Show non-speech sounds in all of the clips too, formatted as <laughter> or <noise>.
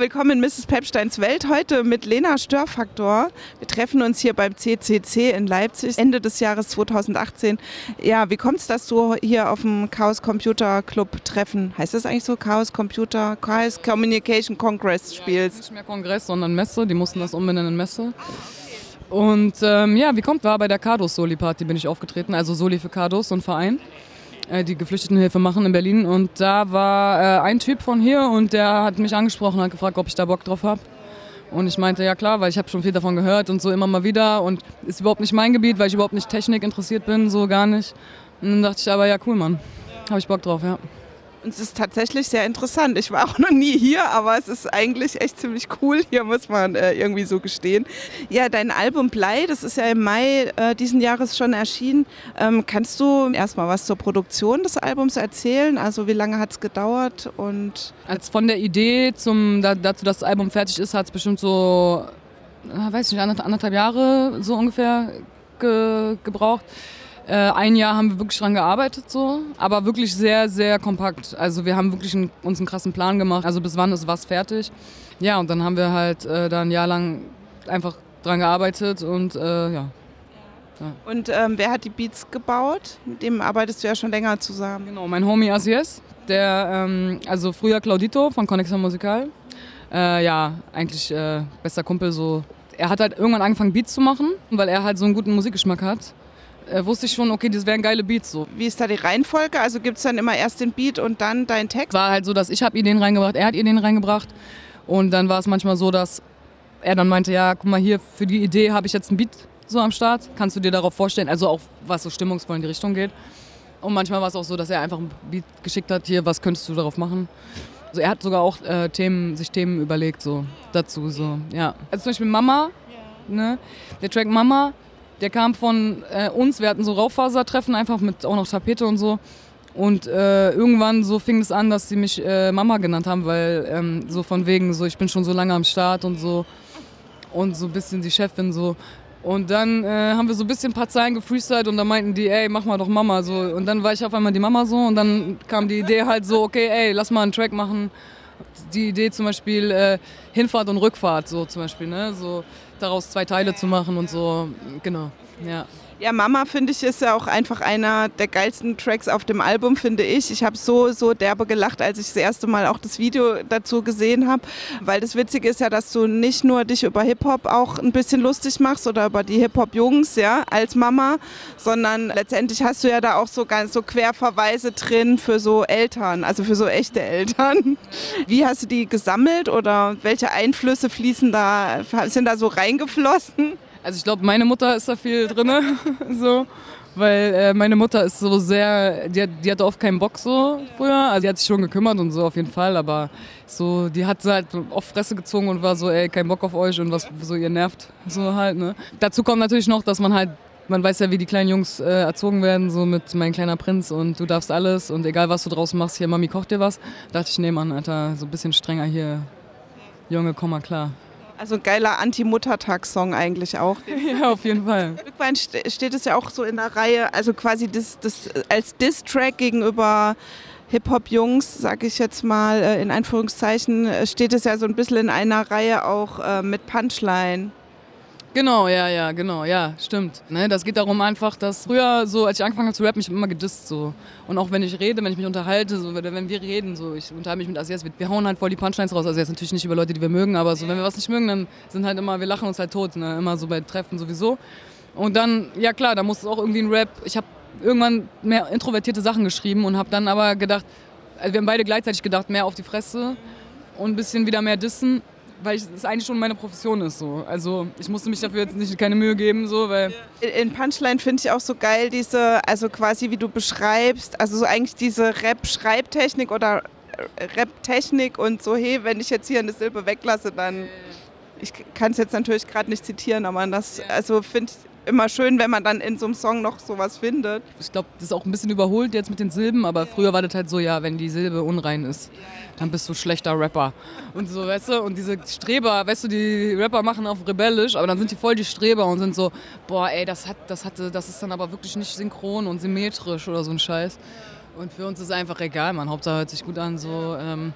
Willkommen in Mrs. Pepsteins Welt. Heute mit Lena Störfaktor. Wir treffen uns hier beim CCC in Leipzig Ende des Jahres 2018. Ja, wie kommt es, dass du hier auf dem Chaos Computer Club Treffen, heißt das eigentlich so, Chaos Computer, Chaos Communication Congress spielst? Ja, nicht mehr Kongress, sondern Messe. Die mussten das umbenennen in Messe. Und ähm, ja, wie kommt, war bei der Cardos Soli Party bin ich aufgetreten, also Soli für Cardos, so ein Verein. Äh, die Geflüchtetenhilfe machen in Berlin. Und da war äh, ein Typ von hier und der hat mich angesprochen, hat gefragt, ob ich da Bock drauf habe. Und ich meinte, ja klar, weil ich habe schon viel davon gehört und so immer mal wieder. Und ist überhaupt nicht mein Gebiet, weil ich überhaupt nicht Technik interessiert bin, so gar nicht. Und dann dachte ich aber, ja cool, Mann. Habe ich Bock drauf, ja. Und es ist tatsächlich sehr interessant. Ich war <laughs> auch noch nie hier, aber es ist eigentlich echt ziemlich cool hier, muss man äh, irgendwie so gestehen. Ja, dein Album Blei, das ist ja im Mai äh, diesen Jahres schon erschienen. Ähm, kannst du erstmal was zur Produktion des Albums erzählen? Also wie lange hat es gedauert? Und Als von der Idee zum, da, dazu, dass das Album fertig ist, hat es bestimmt so, äh, weiß nicht, anderthalb Jahre so ungefähr ge gebraucht. Äh, ein Jahr haben wir wirklich dran gearbeitet, so, aber wirklich sehr, sehr kompakt. Also wir haben wirklich einen, uns einen krassen Plan gemacht. Also bis wann ist was fertig? Ja, und dann haben wir halt äh, da ein Jahr lang einfach dran gearbeitet und äh, ja. ja. Und ähm, wer hat die Beats gebaut? Mit dem arbeitest du ja schon länger zusammen. Genau, mein Homie Asies, der, ähm, also früher Claudito von Connexion Musical. Äh, ja, eigentlich äh, bester Kumpel so. Er hat halt irgendwann angefangen Beats zu machen, weil er halt so einen guten Musikgeschmack hat äh, wusste ich schon, okay, das wären geile Beats so. Wie ist da die Reihenfolge? Also gibt es dann immer erst den Beat und dann dein Text? War halt so, dass ich habe Ideen reingebracht, er hat Ideen reingebracht und dann war es manchmal so, dass er dann meinte, ja, guck mal hier, für die Idee habe ich jetzt einen Beat so am Start, kannst du dir darauf vorstellen, also auch was so stimmungsvoll in die Richtung geht. Und manchmal war es auch so, dass er einfach einen Beat geschickt hat, hier, was könntest du darauf machen? Also er hat sogar auch äh, Themen, sich Themen überlegt so dazu so, ja. Also zum Beispiel Mama, ne? der Track Mama, der kam von äh, uns, wir hatten so Raufasertreffen, einfach mit auch noch Tapete und so. Und äh, irgendwann so fing es an, dass sie mich äh, Mama genannt haben, weil ähm, so von wegen so, ich bin schon so lange am Start und so. Und so ein bisschen die Chefin so. Und dann äh, haben wir so ein bisschen ein paar Zeilen gefreestylt und dann meinten die, ey, mach mal doch Mama so. Und dann war ich auf einmal die Mama so und dann kam die Idee halt so, okay, ey, lass mal einen Track machen. Die Idee zum Beispiel äh, Hinfahrt und Rückfahrt so zum Beispiel, ne? So, daraus zwei Teile zu machen und so. Genau, ja. Ja, Mama finde ich ist ja auch einfach einer der geilsten Tracks auf dem Album, finde ich. Ich habe so, so derbe gelacht, als ich das erste Mal auch das Video dazu gesehen habe. Weil das Witzige ist ja, dass du nicht nur dich über Hip-Hop auch ein bisschen lustig machst oder über die Hip-Hop-Jungs, ja, als Mama, sondern letztendlich hast du ja da auch so ganz so Querverweise drin für so Eltern, also für so echte Eltern. Wie hast du die gesammelt oder welche Einflüsse fließen da, sind da so reingeflossen? Also ich glaube, meine Mutter ist da viel drin, <laughs> so, weil äh, meine Mutter ist so sehr, die, die hatte oft keinen Bock so früher, also die hat sich schon gekümmert und so auf jeden Fall, aber so, die hat halt oft Fresse gezogen und war so, ey, kein Bock auf euch und was so ihr nervt, so halt, ne. Dazu kommt natürlich noch, dass man halt man weiß ja, wie die kleinen Jungs äh, erzogen werden, so mit mein kleiner Prinz und du darfst alles und egal was du draußen machst, hier Mami kocht dir was. Da dachte ich, nee Mann, Alter, so ein bisschen strenger hier. Junge, komm mal klar. Also ein geiler Anti-Muttertag-Song eigentlich auch. <laughs> ja, auf jeden Fall. Irgendwann steht es ja auch so in der Reihe, also quasi das, das als Diss-Track gegenüber Hip-Hop-Jungs, sage ich jetzt mal äh, in Anführungszeichen, äh, steht es ja so ein bisschen in einer Reihe auch äh, mit Punchline. Genau, ja, ja, genau, ja, stimmt. Ne, das geht darum einfach, dass früher so, als ich angefangen habe zu rappen, ich immer gedisst so. Und auch wenn ich rede, wenn ich mich unterhalte, so, wenn wir reden, so, ich unterhalte mich mit Asias, wir, wir hauen halt voll die Punchlines raus. Also jetzt natürlich nicht über Leute, die wir mögen, aber so, wenn wir was nicht mögen, dann sind halt immer, wir lachen uns halt tot, ne, immer so bei Treffen sowieso. Und dann, ja klar, da muss es auch irgendwie ein Rap. Ich habe irgendwann mehr introvertierte Sachen geschrieben und habe dann aber gedacht, also wir haben beide gleichzeitig gedacht, mehr auf die Fresse und ein bisschen wieder mehr dissen weil es eigentlich schon meine Profession ist so. Also ich musste mich dafür jetzt nicht keine Mühe geben so, weil in Punchline finde ich auch so geil diese also quasi wie du beschreibst, also so eigentlich diese Rap Schreibtechnik oder Rap Technik und so hey, wenn ich jetzt hier eine Silbe weglasse, dann ich kann es jetzt natürlich gerade nicht zitieren, aber das also finde ich immer schön, wenn man dann in so einem Song noch sowas findet. Ich glaube, das ist auch ein bisschen überholt jetzt mit den Silben, aber früher war das halt so, ja, wenn die Silbe unrein ist, dann bist du schlechter Rapper. Und so, weißt du, und diese Streber, weißt du, die Rapper machen auf rebellisch, aber dann sind die voll die Streber und sind so, boah, ey, das hat, das hatte, das ist dann aber wirklich nicht synchron und symmetrisch oder so ein Scheiß. Und für uns ist es einfach egal, man. Hauptsache hört sich gut an, so, ähm,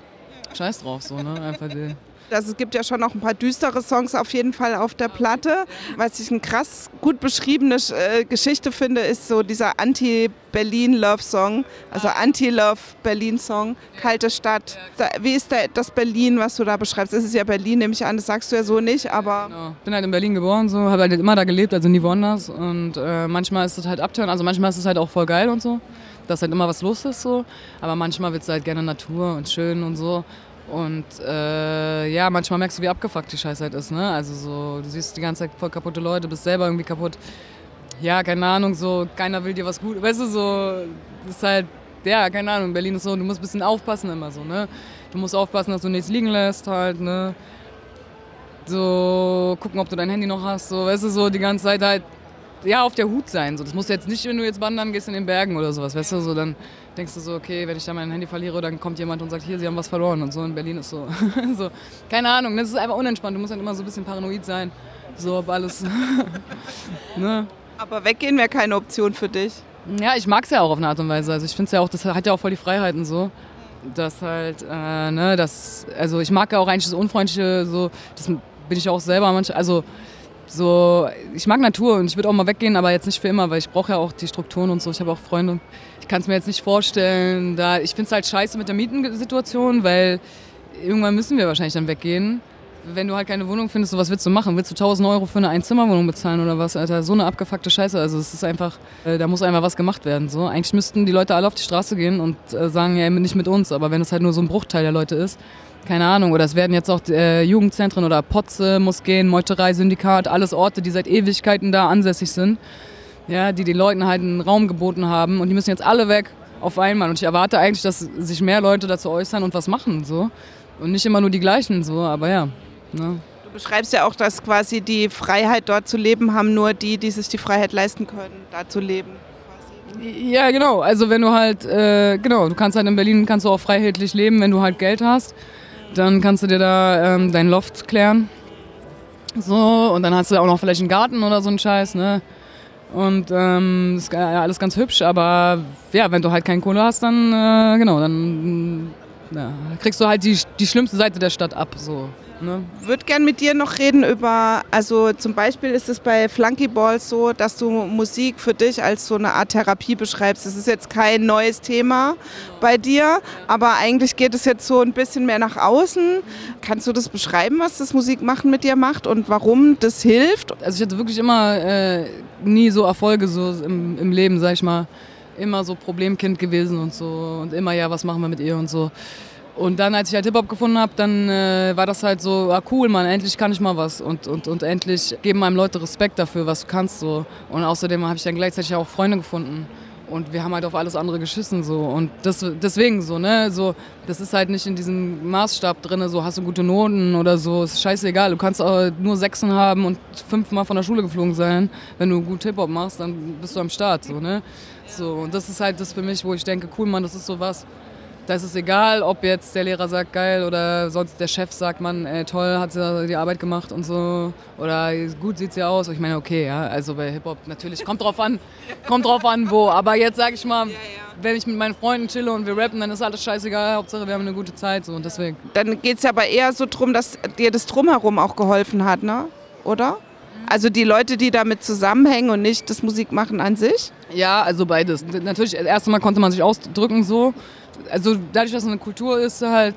scheiß drauf, so, ne, einfach die Also es gibt ja schon noch ein paar düstere Songs auf jeden Fall auf der Platte. Was ich eine krass gut beschriebene äh, Geschichte finde, ist so dieser Anti-Berlin-Love-Song, also Anti-Love-Berlin-Song, Kalte Stadt. Wie ist das Berlin, was du da beschreibst? Es ist ja Berlin, nehme ich an, das sagst du ja so nicht, aber... Genau. bin halt in Berlin geboren, so, habe halt immer da gelebt, also nie woanders. Und äh, manchmal ist es halt abtören, also manchmal ist es halt auch voll geil und so dass halt immer was los ist so. Aber manchmal wird es halt gerne Natur und schön und so. Und äh, ja, manchmal merkst du, wie abgefuckt die Scheiße halt ist. Ne? Also so, du siehst die ganze Zeit voll kaputte Leute, bist selber irgendwie kaputt. Ja, keine Ahnung, so, keiner will dir was gut. Weißt du, so, ist halt, ja, keine Ahnung, Berlin ist so, du musst ein bisschen aufpassen immer so, ne? Du musst aufpassen, dass du nichts liegen lässt halt, ne? So, gucken, ob du dein Handy noch hast, so, weißt du, so die ganze Zeit halt, ja, auf der Hut sein. So. Das muss jetzt nicht, wenn du jetzt wandern gehst in den Bergen oder sowas, weißt du, so, dann denkst du so, okay, wenn ich da mein Handy verliere, dann kommt jemand und sagt, hier, sie haben was verloren und so. In Berlin ist so, <laughs> so keine Ahnung, das ist einfach unentspannt. Du musst halt immer so ein bisschen paranoid sein, so ob alles, <laughs> ne? Aber weggehen wäre keine Option für dich. Ja, ich mag es ja auch auf eine Art und Weise. Also ich finde es ja auch, das hat ja auch voll die Freiheiten so. Dass halt, äh, ne, das, also ich mag ja auch eigentlich das Unfreundliche, so, das bin ich auch selber manchmal, also so, ich mag Natur und ich würde auch mal weggehen, aber jetzt nicht für immer, weil ich brauche ja auch die Strukturen und so. Ich habe auch Freunde. Ich kann es mir jetzt nicht vorstellen. Da, ich finde es halt scheiße mit der Mietensituation, weil irgendwann müssen wir wahrscheinlich dann weggehen. Wenn du halt keine Wohnung findest, so was willst du machen? Willst du 1000 Euro für eine Einzimmerwohnung bezahlen oder was? Alter, so eine abgefuckte Scheiße. Also es ist einfach, äh, da muss einfach was gemacht werden. So. Eigentlich müssten die Leute alle auf die Straße gehen und äh, sagen, ja, nicht mit uns. Aber wenn es halt nur so ein Bruchteil der Leute ist, keine Ahnung, oder es werden jetzt auch äh, Jugendzentren oder Potze, Moskeen, Meuterei, Syndikat, alles Orte, die seit Ewigkeiten da ansässig sind, ja, die den Leuten halt einen Raum geboten haben und die müssen jetzt alle weg auf einmal. Und ich erwarte eigentlich, dass sich mehr Leute dazu äußern und was machen, so. Und nicht immer nur die gleichen, so, aber ja. Ne? Du beschreibst ja auch, dass quasi die Freiheit dort zu leben haben nur die, die sich die Freiheit leisten können, da zu leben. Ja, genau. Also wenn du halt, äh, genau, du kannst halt in Berlin kannst du auch freiheitlich leben, wenn du halt Geld hast. Dann kannst du dir da ähm, dein Loft klären. So, und dann hast du auch noch vielleicht einen Garten oder so einen Scheiß, ne? Und ähm, ist alles ganz hübsch, aber ja, wenn du halt keine Kohle hast, dann, äh, genau, dann ja, kriegst du halt die, die schlimmste Seite der Stadt ab, so. Ne? Würde gern mit dir noch reden über, also zum Beispiel ist es bei Flunky Balls so, dass du Musik für dich als so eine Art Therapie beschreibst. Das ist jetzt kein neues Thema bei dir, aber eigentlich geht es jetzt so ein bisschen mehr nach außen. Kannst du das beschreiben, was das Musikmachen mit dir macht und warum das hilft? Also ich hatte wirklich immer äh, nie so Erfolge so im, im Leben, sag ich mal. Immer so Problemkind gewesen und so und immer ja, was machen wir mit ihr und so. Und dann, als ich halt Hip-Hop gefunden habe, dann äh, war das halt so, ah cool, Mann, endlich kann ich mal was. Und, und, und endlich geben einem Leute Respekt dafür, was du kannst. So. Und außerdem habe ich dann gleichzeitig auch Freunde gefunden. Und wir haben halt auf alles andere geschissen so. Und das, deswegen so, ne? So, das ist halt nicht in diesem Maßstab drin, so hast du gute Noten oder so. Ist scheißegal. Du kannst auch nur Sechsen haben und fünfmal von der Schule geflogen sein. Wenn du gut Hip-Hop machst, dann bist du am Start. So, ne? so, und das ist halt das für mich, wo ich denke, cool, Mann, das ist so was da ist es egal, ob jetzt der Lehrer sagt geil oder sonst der Chef sagt, man, ey, toll, hat sie die Arbeit gemacht und so. Oder gut sieht sie aus. Ich meine, okay, ja, also bei Hip-Hop natürlich, kommt drauf an, <laughs> kommt drauf an, wo. Aber jetzt sage ich mal, wenn ich mit meinen Freunden chille und wir rappen, dann ist alles scheißegal. Hauptsache, wir haben eine gute Zeit so und deswegen. Dann geht es ja aber eher so drum, dass dir das Drumherum auch geholfen hat, ne? Oder? Also die Leute, die damit zusammenhängen und nicht das Musikmachen an sich? Ja, also beides. Natürlich, das erste Mal konnte man sich ausdrücken so also dadurch, dass es eine Kultur ist, halt,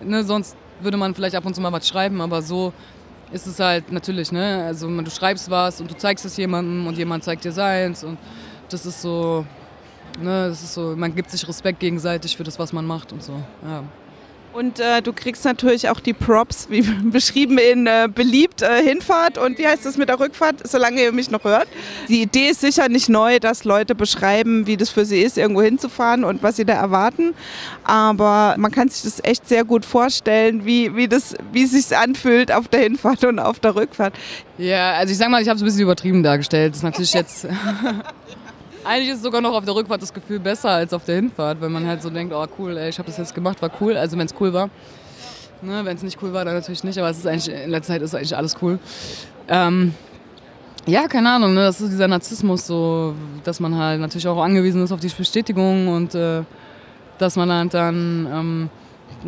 ne, sonst würde man vielleicht ab und zu mal was schreiben, aber so ist es halt natürlich, ne? Also du schreibst was und du zeigst es jemandem und jemand zeigt dir seins und das ist so, ne, das ist so, man gibt sich Respekt gegenseitig für das, was man macht und so, ja. Und äh, du kriegst natürlich auch die Props, wie <laughs> beschrieben in äh, beliebt äh, Hinfahrt und wie heißt das mit der Rückfahrt, solange ihr mich noch hört. Die Idee ist sicher nicht neu, dass Leute beschreiben, wie das für sie ist, irgendwo hinzufahren und was sie da erwarten. Aber man kann sich das echt sehr gut vorstellen, wie, wie, das, wie es sich anfühlt auf der Hinfahrt und auf der Rückfahrt. Ja, also ich sag mal, ich habe es ein bisschen übertrieben dargestellt. Das ist natürlich jetzt. <laughs> <laughs> Eigentlich ist sogar noch auf der Rückfahrt das Gefühl besser als auf der Hinfahrt, wenn man halt so denkt, oh cool, ey, ich habe das jetzt gemacht, war cool. Also wenn es cool war. Ne, wenn es nicht cool war, dann natürlich nicht, aber es ist eigentlich, in letzter Zeit ist eigentlich alles cool. Ähm, ja, keine Ahnung, ne, das ist dieser Narzissmus, so, dass man halt natürlich auch angewiesen ist auf die Bestätigung und äh, dass man halt dann ähm,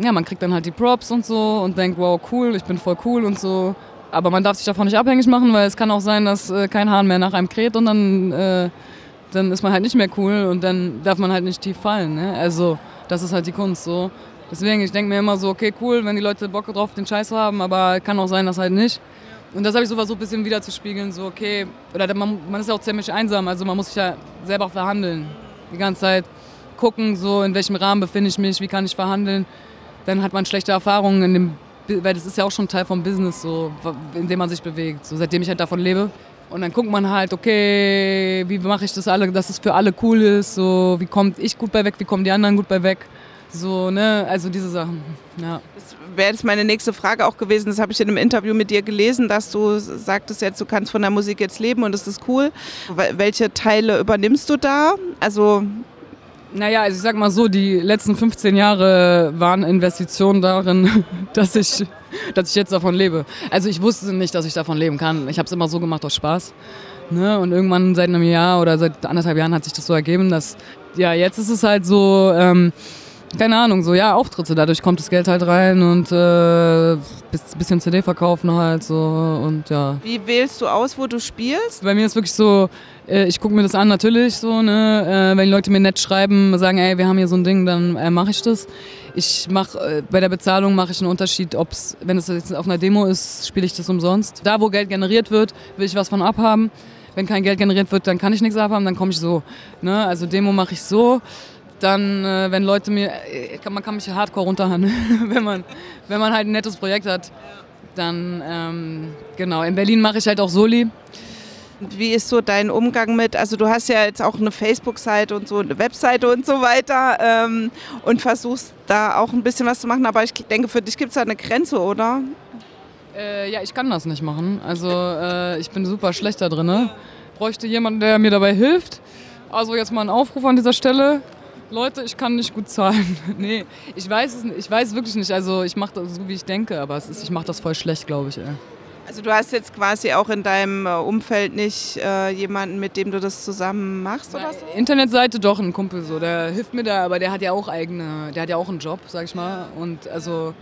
ja, man kriegt dann halt die Props und so und denkt, wow, cool, ich bin voll cool und so. Aber man darf sich davon nicht abhängig machen, weil es kann auch sein, dass äh, kein Hahn mehr nach einem kräht und dann, äh, dann ist man halt nicht mehr cool und dann darf man halt nicht tief fallen. Ne? Also das ist halt die Kunst so. Deswegen, ich denke mir immer so, okay, cool, wenn die Leute Bock drauf den Scheiß haben, aber kann auch sein, dass halt nicht. Und das habe ich so versucht, ein bisschen wieder zu spiegeln, so okay, oder man, man ist ja auch ziemlich einsam, also man muss sich ja selber verhandeln. Die ganze Zeit gucken, so in welchem Rahmen befinde ich mich, wie kann ich verhandeln. Dann hat man schlechte Erfahrungen in dem weil das ist ja auch schon Teil vom Business, so, in dem man sich bewegt, so, seitdem ich halt davon lebe. Und dann guckt man halt, okay, wie mache ich das alle, dass es für alle cool ist, so, wie kommt ich gut bei weg, wie kommen die anderen gut bei weg. So, ne, also diese Sachen, ja. Das wäre jetzt meine nächste Frage auch gewesen, das habe ich in einem Interview mit dir gelesen, dass du sagtest jetzt, du kannst von der Musik jetzt leben und das ist cool. Welche Teile übernimmst du da? Also naja, also ich sag mal so, die letzten 15 Jahre waren Investitionen darin, <laughs> dass ich, dass ich jetzt davon lebe. Also ich wusste nicht, dass ich davon leben kann. Ich habe es immer so gemacht aus Spaß. Ne? Und irgendwann seit einem Jahr oder seit anderthalb Jahren hat sich das so ergeben, dass ja, jetzt ist es halt so, ähm, keine Ahnung, so ja, Auftritte, dadurch kommt das Geld halt rein und äh, bisschen CD verkaufen halt so und ja. Wie wählst du aus, wo du spielst? Bei mir ist wirklich so, äh, ich gucke mir das an natürlich so, ne, äh, wenn die Leute mir nett schreiben, sagen, ey, wir haben hier so ein Ding, dann äh, mache ich das. Ich mache äh, bei der Bezahlung mache ich einen Unterschied, ob's, wenn es jetzt auf einer Demo ist, spiele ich das umsonst. Da, wo Geld generiert wird, will ich was von abhaben. Wenn kein Geld generiert wird, dann kann ich nichts abhaben, dann komme ich so. Ne? Also Demo mache ich so dann, äh, wenn Leute mir, äh, man kann mich hardcore runterhauen, <laughs> wenn man, wenn man halt ein nettes Projekt hat, dann, ähm, genau, in Berlin mache ich halt auch Soli. Wie ist so dein Umgang mit, also du hast ja jetzt auch eine Facebook-Seite und so, eine Webseite und so weiter ähm, und versuchst da auch ein bisschen was zu machen, aber ich denke, für dich gibt es da eine Grenze, oder? Äh, ja, ich kann das nicht machen. Also äh, ich bin super schlecht da drin. Bräuchte jemanden, der mir dabei hilft. Also jetzt mal ein Aufruf an dieser Stelle. Leute, ich kann nicht gut zahlen. <laughs> nee, ich weiß es ich weiß wirklich nicht. Also ich mache das so, wie ich denke, aber ist, ich mache das voll schlecht, glaube ich. Ey. Also du hast jetzt quasi auch in deinem äh, Umfeld nicht äh, jemanden, mit dem du das zusammen machst oder so? Internetseite doch, ein Kumpel so, der hilft mir da, aber der hat ja auch eigene, der hat ja auch einen Job, sag ich mal. Und also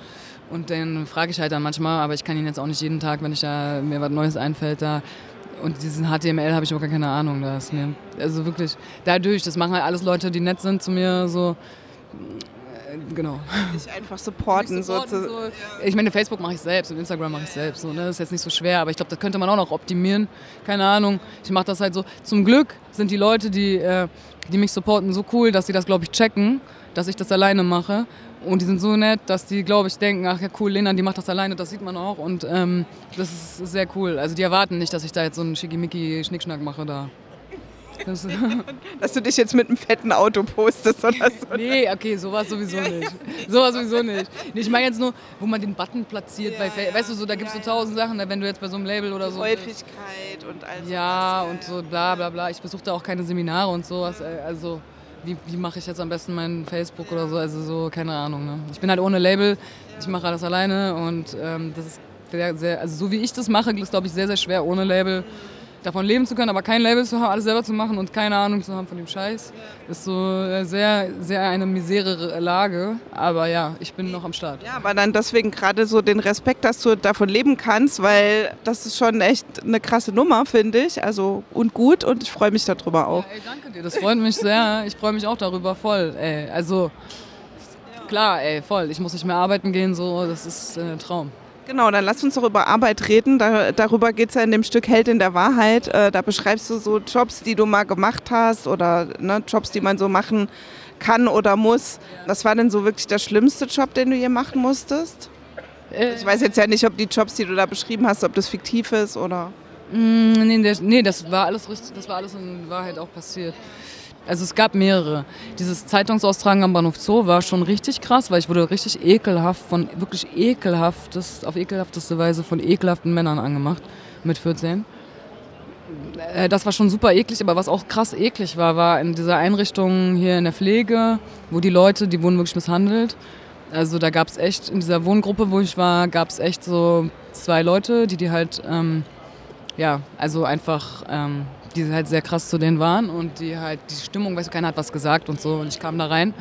und den frage ich halt dann manchmal, aber ich kann ihn jetzt auch nicht jeden Tag, wenn ich da mir was Neues einfällt, da und diesen HTML habe ich auch gar keine Ahnung. Da ist mir, also wirklich, dadurch, das machen halt alles Leute, die nett sind zu mir, so, äh, genau. Dich einfach supporten. supporten so, so. Ich meine, Facebook mache ich selbst und Instagram mache ich selbst. So, ne? Das ist jetzt nicht so schwer, aber ich glaube, das könnte man auch noch optimieren. Keine Ahnung. Ich mache das halt so. Zum Glück sind die Leute, die, äh, die mich supporten, so cool, dass sie das, glaube ich, checken, dass ich das alleine mache. Und die sind so nett, dass die, glaube ich, denken, ach ja cool, Lena, die macht das alleine, das sieht man auch. Und ähm, das ist sehr cool. Also die erwarten nicht, dass ich da jetzt so einen Schickimicki-Schnickschnack mache da. Das <laughs> dass du dich jetzt mit einem fetten Auto postest oder so. Nee, okay, sowas sowieso nicht. Sowas sowieso nicht. Ich meine jetzt nur, wo man den Button platziert ja, bei ja, Weißt du, so, da gibt es ja, so tausend Sachen, wenn du jetzt bei so einem Label oder so. Häufigkeit und all Ja, und so bla bla bla. Ich besuche da auch keine Seminare und sowas. Also wie, wie mache ich jetzt am besten mein Facebook oder so, also so, keine Ahnung. Ne? Ich bin halt ohne Label, ich mache alles alleine und ähm, das ist sehr, sehr, also so wie ich das mache, ist glaube ich sehr, sehr schwer ohne Label davon leben zu können, aber kein Label zu haben, alles selber zu machen und keine Ahnung zu haben von dem Scheiß, ist so äh, sehr, sehr eine misere Lage. Aber ja, ich bin noch am Start. Ja, aber dann deswegen gerade so den Respekt, dass du davon leben kannst, weil das ist schon echt eine krasse Nummer, finde ich. Also und gut und ich freue mich darüber auch. Ja, ey, danke dir, das freut mich sehr. Ich freue mich auch darüber voll. Ey. Also klar, ey, voll. Ich muss nicht mehr arbeiten gehen, so, das ist äh, ein Traum. Genau, dann lass uns doch über Arbeit reden. Da, darüber geht es ja in dem Stück Held in der Wahrheit. Äh, da beschreibst du so Jobs, die du mal gemacht hast oder ne, Jobs, die man so machen kann oder muss. Was war denn so wirklich der schlimmste Job, den du hier machen musstest? Äh. Ich weiß jetzt ja nicht, ob die Jobs, die du da beschrieben hast, ob das fiktiv ist oder. Mm, nee, nee, das war alles das war alles in Wahrheit auch passiert. Also es gab mehrere. Dieses Zeitungsaustragen am Bahnhof Zoo war schon richtig krass, weil ich wurde richtig ekelhaft von, wirklich ekelhaftes, auf ekelhafteste Weise von ekelhaften Männern angemacht mit 14. Äh, das war schon super eklig, aber was auch krass eklig war, war in dieser Einrichtung hier in der Pflege, wo die Leute, die wurden wirklich misshandelt. Also da gab es echt, in dieser Wohngruppe, wo ich war, gab es echt so zwei Leute, die die halt, ähm, ja, also einfach ähm, die halt sehr krass zu denen waren und die halt die Stimmung, weißt du, keiner hat was gesagt und so. Und ich kam da rein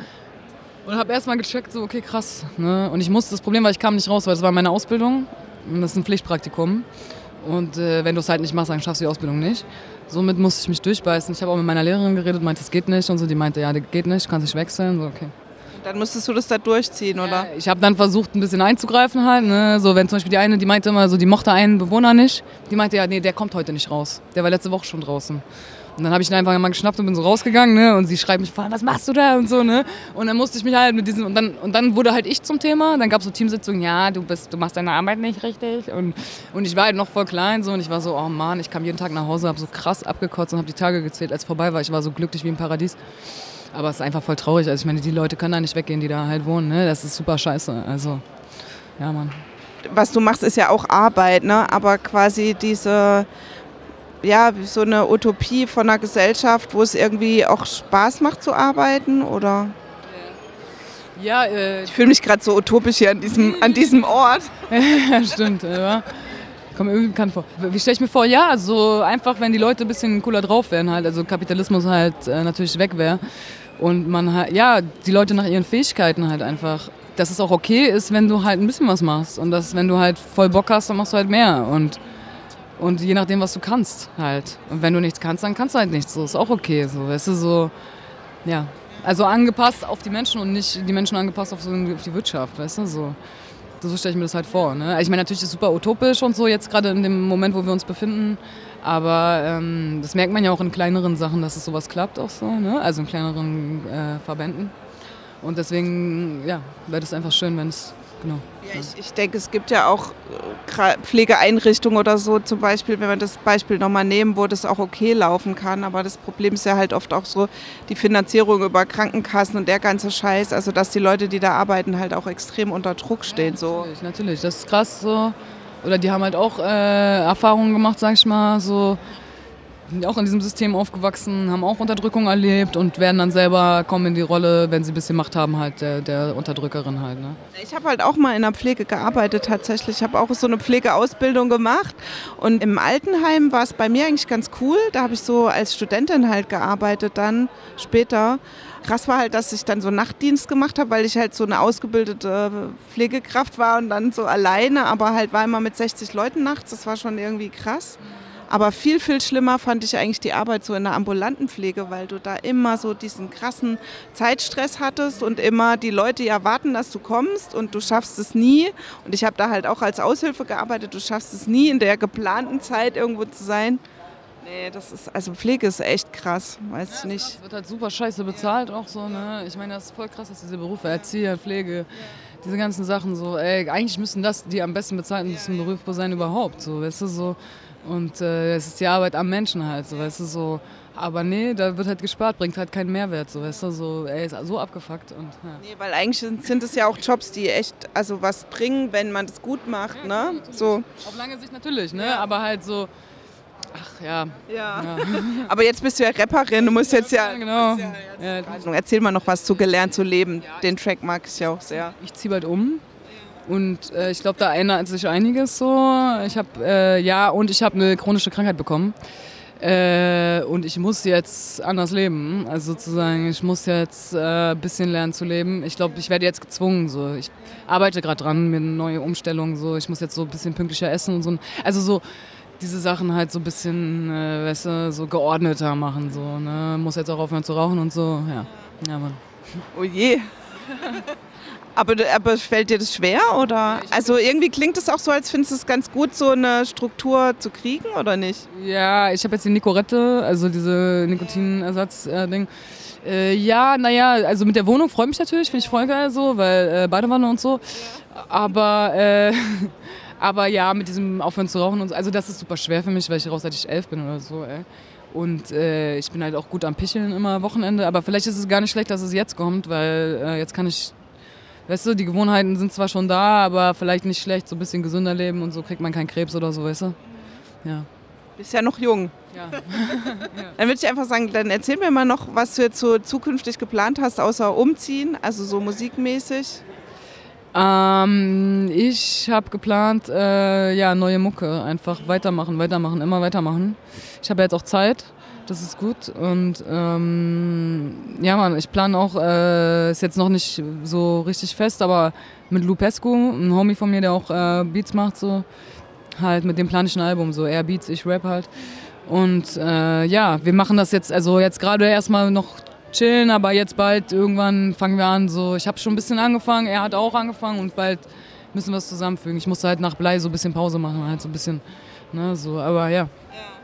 Und habe erstmal gecheckt, so, okay, krass. Ne? Und ich musste, das Problem war, ich kam nicht raus, weil das war meine Ausbildung. Und das ist ein Pflichtpraktikum. Und äh, wenn du es halt nicht machst, dann schaffst du die Ausbildung nicht. Somit musste ich mich durchbeißen. Ich habe auch mit meiner Lehrerin geredet, meinte, es geht nicht. Und so, die meinte, ja, das geht nicht, kannst nicht wechseln. So, okay. Dann musstest du das da durchziehen, oder? Ich habe dann versucht, ein bisschen einzugreifen halt. Ne? So, wenn zum Beispiel die eine, die meinte immer so, die mochte einen Bewohner nicht. Die meinte, ja, nee, der kommt heute nicht raus. Der war letzte Woche schon draußen. Und dann habe ich ihn einfach mal geschnappt und bin so rausgegangen, ne? Und sie schreibt mich vor, was machst du da und so, ne? Und dann musste ich mich halt mit diesem und dann und dann wurde halt ich zum Thema. Dann gab es so Teamsitzungen, ja, du bist, du machst deine Arbeit nicht richtig und und ich war halt noch voll klein so und ich war so, oh Mann, ich kam jeden Tag nach Hause, habe so krass abgekotzt und habe die Tage gezählt, als es vorbei war. Ich war so glücklich wie im Paradies. Aber es ist einfach voll traurig. Also ich meine, die Leute können da nicht weggehen, die da halt wohnen, ne? Das ist super scheiße. Also ja, Mann. Was du machst, ist ja auch Arbeit, ne? Aber quasi diese ja, so eine Utopie von einer Gesellschaft, wo es irgendwie auch Spaß macht zu arbeiten, oder? Ja, äh, ich fühle mich gerade so utopisch hier an diesem, an diesem Ort. <laughs> ja, stimmt. Ja. Kommt mir irgendwie bekannt vor. Wie stelle ich mir vor? Ja, so einfach, wenn die Leute ein bisschen cooler drauf wären, halt, also Kapitalismus halt äh, natürlich weg wäre und man halt, ja, die Leute nach ihren Fähigkeiten halt einfach, dass es auch okay ist, wenn du halt ein bisschen was machst und dass, wenn du halt voll Bock hast, dann machst du halt mehr und und je nachdem, was du kannst halt. Und wenn du nichts kannst, dann kannst du halt nichts. So ist auch okay. So, weißt du, so, ja. Also angepasst auf die Menschen und nicht die Menschen angepasst auf, so, auf die Wirtschaft, weißt du, so. So stelle ich mir das halt vor. Ne? Ich meine, natürlich ist es super utopisch und so, jetzt gerade in dem Moment, wo wir uns befinden. Aber ähm, das merkt man ja auch in kleineren Sachen, dass es sowas klappt auch so, ne? also in kleineren äh, Verbänden. Und deswegen, ja, wäre das einfach schön, wenn es genau. Ja, ich, ich, denke, es gibt ja auch äh, Pflegeeinrichtungen oder so zum Beispiel, wenn wir das Beispiel nochmal nehmen, wo das auch okay laufen kann. Aber das Problem ist ja halt oft auch so die Finanzierung über Krankenkassen und der ganze Scheiß. Also dass die Leute, die da arbeiten, halt auch extrem unter Druck stehen. Ja, natürlich, so. natürlich, das ist krass so. Oder die haben halt auch äh, Erfahrungen gemacht, sag ich mal, so sind auch in diesem System aufgewachsen, haben auch Unterdrückung erlebt und werden dann selber kommen in die Rolle, wenn sie ein bisschen Macht haben, halt der, der Unterdrückerin halt. Ne? Ich habe halt auch mal in der Pflege gearbeitet tatsächlich. Ich habe auch so eine Pflegeausbildung gemacht und im Altenheim war es bei mir eigentlich ganz cool. Da habe ich so als Studentin halt gearbeitet dann später. Krass war halt, dass ich dann so Nachtdienst gemacht habe, weil ich halt so eine ausgebildete Pflegekraft war und dann so alleine, aber halt war immer mit 60 Leuten nachts. Das war schon irgendwie krass. Aber viel, viel schlimmer fand ich eigentlich die Arbeit so in der ambulanten Pflege, weil du da immer so diesen krassen Zeitstress hattest und immer die Leute ja warten, dass du kommst und du schaffst es nie. Und ich habe da halt auch als Aushilfe gearbeitet, du schaffst es nie in der geplanten Zeit irgendwo zu sein. Nee, das ist, also Pflege ist echt krass, weiß ja, ich nicht. Es wird halt super scheiße bezahlt auch so, ne? Ich meine, das ist voll krass, dass diese Berufe, Erzieher, Pflege, diese ganzen Sachen so, ey, eigentlich müssen das die am besten bezahlten Berufe sein überhaupt, so, weißt du, so. Und äh, es ist die Arbeit am Menschen halt, so, weißt du, so. Aber nee, da wird halt gespart, bringt halt keinen Mehrwert, so, weißt du, so, ey, ist so abgefuckt. Und, ja. Nee, weil eigentlich sind, es ja auch Jobs, die echt, also was bringen, wenn man das gut macht, ja, ne? So. Auf lange Sicht natürlich, ne, ja. aber halt so, Ach ja. ja. <laughs> Aber jetzt bist du ja Rapperin, du musst jetzt ja. Genau. Ja, Erzähl mal noch was zu gelernt zu leben. Den Track mag ich ja auch sehr. Ich ziehe bald um. Und äh, ich glaube, da ändert sich einiges so. Ich habe, äh, ja, und ich habe eine chronische Krankheit bekommen. Äh, und ich muss jetzt anders leben. Also sozusagen, ich muss jetzt ein äh, bisschen lernen zu leben. Ich glaube, ich werde jetzt gezwungen. So. Ich arbeite gerade dran mit neue Umstellungen. So. Ich muss jetzt so ein bisschen pünktlicher essen und so. Also so diese Sachen halt so ein bisschen, äh, weißt du, so geordneter machen. So, ne? Muss jetzt auch aufhören zu rauchen und so. Ja, ja Mann. Oh je. <laughs> Aber, aber fällt dir das schwer oder? Also irgendwie klingt es auch so, als findest du es ganz gut, so eine Struktur zu kriegen oder nicht? Ja, ich habe jetzt die Nicorette, also diese Nikotinersatz-Ding. Äh, ja, naja, also mit der Wohnung freue ich mich natürlich, finde ich voll geil so, weil äh, Badewanne und so. Aber, äh, <laughs> aber ja, mit diesem Aufhören zu rauchen und so, also das ist super schwer für mich, weil ich raus seit ich elf bin oder so, ey. Und äh, ich bin halt auch gut am Picheln immer Wochenende. Aber vielleicht ist es gar nicht schlecht, dass es jetzt kommt, weil äh, jetzt kann ich weißt du, die Gewohnheiten sind zwar schon da, aber vielleicht nicht schlecht, so ein bisschen gesünder leben und so kriegt man keinen Krebs oder so, weißt du? Ja. Bist ja noch jung. Ja. <laughs> Dann würde ich einfach sagen, dann erzähl mir mal noch, was du jetzt so zukünftig geplant hast, außer umziehen, also so musikmäßig. Ähm, ich habe geplant, äh, ja, neue Mucke, einfach weitermachen, weitermachen, immer weitermachen. Ich habe jetzt auch Zeit Das ist gut. Und ähm, ja, Mann, ich plane auch, äh, ist jetzt noch nicht so richtig fest, aber mit Lou Pesco, ein Homie von mir, der auch äh, Beats macht, so halt mit dem plane ich ein Album, so er Beats, ich Rap halt. Und äh, ja, wir machen das jetzt, also jetzt gerade erstmal noch chillen, aber jetzt bald irgendwann fangen wir an, so ich habe schon ein bisschen angefangen, er hat auch angefangen und bald müssen wir es zusammenfügen. Ich musste halt nach Blei so ein bisschen Pause machen, halt so ein bisschen, ne, so, aber ja, ja.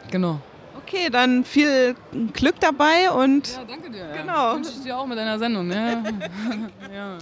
genau. Okay, dann viel Glück dabei und. Ja, danke dir. Genau. Ja. Wünsche ich dir auch mit deiner Sendung. Ja. <laughs> ja.